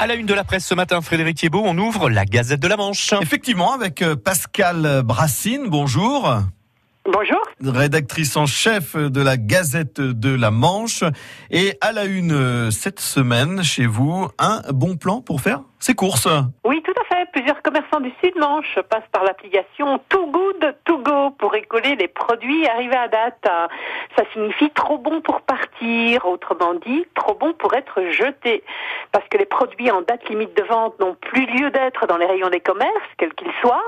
À la une de la presse ce matin, Frédéric Thiebaud, on ouvre la Gazette de la Manche. Effectivement, avec euh, Pascal Brassine, bonjour. Bonjour. Rédactrice en chef de la Gazette de la Manche. Et à la une euh, cette semaine, chez vous, un bon plan pour faire ses courses. Oui, tout à fait. Plusieurs du Sud-Manche passent par l'application Too Good To Go pour écoler les produits arrivés à date. Ça signifie trop bon pour partir, autrement dit, trop bon pour être jeté. Parce que les produits en date limite de vente n'ont plus lieu d'être dans les rayons des commerces, quels qu'ils soient,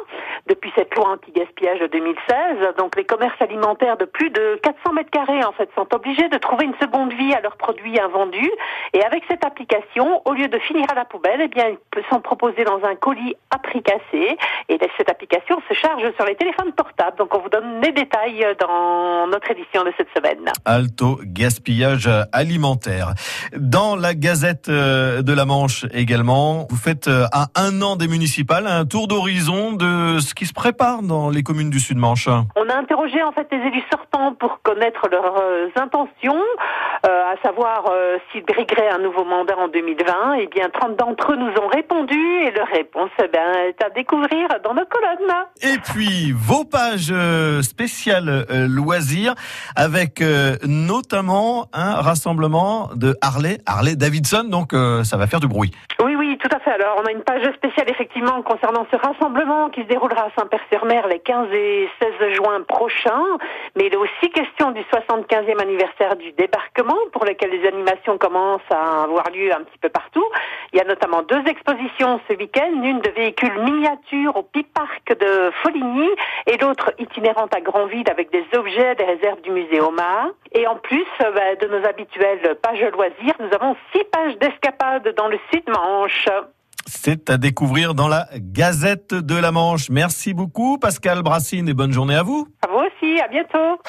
depuis cette loi anti-gaspillage de 2016. Donc les commerces alimentaires de plus de 400 mètres carrés, en fait, sont obligés de trouver une seconde vie à leurs produits invendus. Et avec cette application, au lieu de finir à la poubelle, eh bien, ils sont proposés dans un colis à prix cassé. Et cette application se charge sur les téléphones portables. Donc on vous donne les détails dans notre édition de cette semaine. Alto gaspillage alimentaire. Dans la Gazette euh, de la Manche également, vous faites euh, à un an des municipales un tour d'horizon de ce qui se prépare dans les communes du Sud-Manche. On a interrogé en fait les élus sortants pour connaître leurs euh, intentions, euh, à savoir euh, s'ils brigueraient un nouveau mandat en 2020. Et bien 30 d'entre eux nous ont répondu et leur réponse eh bien, est à découvrir dans nos colonnes. Et puis vos pages spéciales loisirs avec notamment un rassemblement de Harley, Harley Davidson, donc ça va faire du bruit. Oui, oui, tout à fait. Alors, on a une page spéciale effectivement concernant ce rassemblement qui se déroulera à Saint-Père-sur-Mer les 15 et 16 juin prochains. Mais il est aussi question du 75e anniversaire du débarquement pour lequel les animations commencent à avoir lieu un petit peu partout. Il y a notamment deux expositions ce week-end, une de véhicules miniatures au Piparc de Foligny et l'autre itinérante à Grandville avec des objets des réserves du musée Omar. Et en plus bah, de nos habituelles pages loisirs, nous avons six pages d'escapade dans le Sud-Manche. C'est à découvrir dans la Gazette de la Manche. Merci beaucoup Pascal Brassine et bonne journée à vous. À vous aussi, à bientôt.